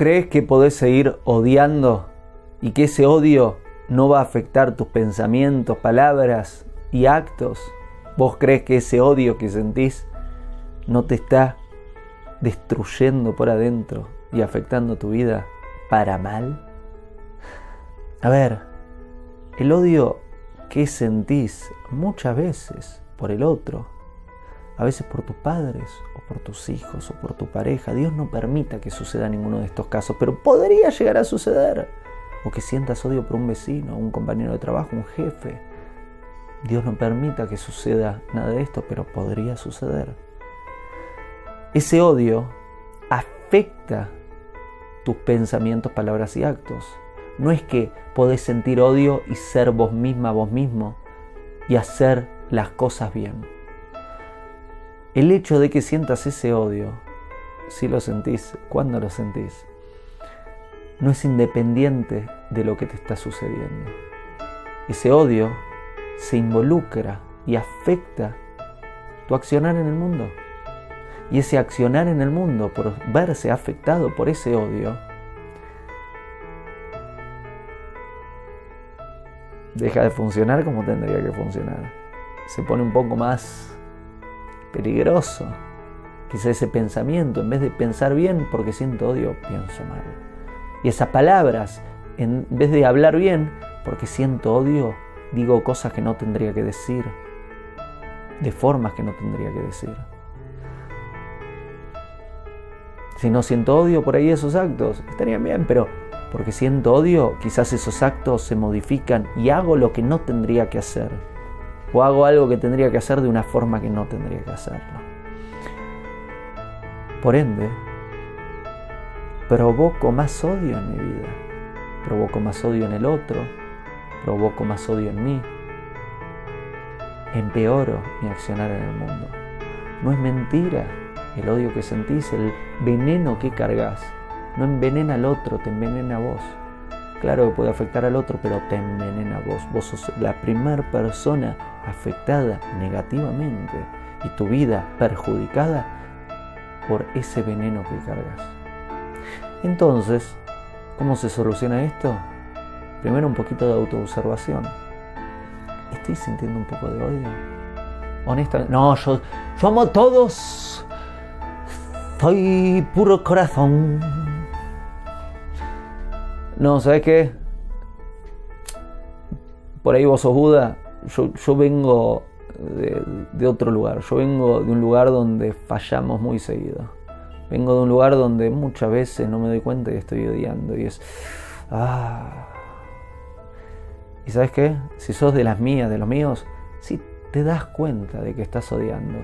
crees que podés seguir odiando y que ese odio no va a afectar tus pensamientos, palabras y actos? ¿Vos crees que ese odio que sentís no te está destruyendo por adentro y afectando tu vida para mal? A ver, el odio que sentís muchas veces por el otro, a veces por tus padres o por tus hijos o por tu pareja, Dios no permita que suceda ninguno de estos casos, pero podría llegar a suceder. O que sientas odio por un vecino, un compañero de trabajo, un jefe. Dios no permita que suceda nada de esto, pero podría suceder. Ese odio afecta tus pensamientos, palabras y actos. No es que podés sentir odio y ser vos misma, vos mismo y hacer las cosas bien. El hecho de que sientas ese odio, si lo sentís, cuando lo sentís, no es independiente de lo que te está sucediendo. Ese odio se involucra y afecta tu accionar en el mundo. Y ese accionar en el mundo por verse afectado por ese odio, deja de funcionar como tendría que funcionar. Se pone un poco más peligroso. Quizá ese pensamiento, en vez de pensar bien porque siento odio, pienso mal. Y esas palabras, en vez de hablar bien porque siento odio, digo cosas que no tendría que decir, de formas que no tendría que decir. Si no siento odio por ahí esos actos, estarían bien, pero porque siento odio, quizás esos actos se modifican y hago lo que no tendría que hacer. O hago algo que tendría que hacer de una forma que no tendría que hacerlo. Por ende, provoco más odio en mi vida. Provoco más odio en el otro. Provoco más odio en mí. Empeoro mi accionar en el mundo. No es mentira el odio que sentís, el veneno que cargas, no envenena al otro, te envenena a vos. Claro que puede afectar al otro, pero te envenena vos. Vos sos la primera persona afectada negativamente y tu vida perjudicada por ese veneno que cargas. Entonces, ¿cómo se soluciona esto? Primero un poquito de autoobservación. ¿Estoy sintiendo un poco de odio? Honestamente, no, yo, yo amo a todos soy puro corazón. No, ¿sabes qué? Por ahí vos sos Buda. Yo, vengo de, otro lugar. Yo vengo de un lugar donde fallamos muy seguido. Vengo de un lugar donde muchas veces no me doy cuenta y estoy odiando. Y es. Ah. ¿Y sabes qué? Si sos de las mías, de los míos, si te das cuenta de que estás odiando.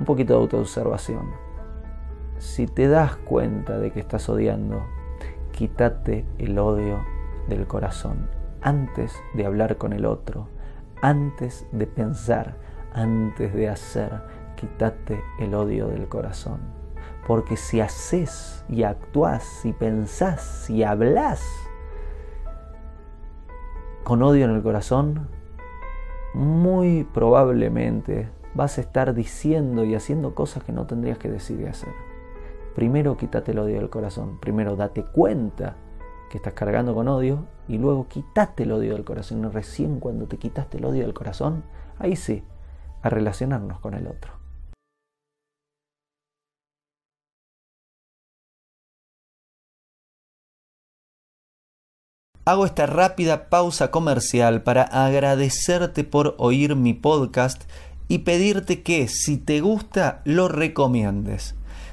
Un poquito de autoobservación si te das cuenta de que estás odiando, quítate el odio del corazón antes de hablar con el otro, antes de pensar, antes de hacer, quítate el odio del corazón. Porque si haces y actúas, y pensás y hablas con odio en el corazón, muy probablemente vas a estar diciendo y haciendo cosas que no tendrías que decir y hacer. Primero quítate el odio del corazón, primero date cuenta que estás cargando con odio y luego quítate el odio del corazón. Recién cuando te quitaste el odio del corazón, ahí sí, a relacionarnos con el otro. Hago esta rápida pausa comercial para agradecerte por oír mi podcast y pedirte que si te gusta lo recomiendes.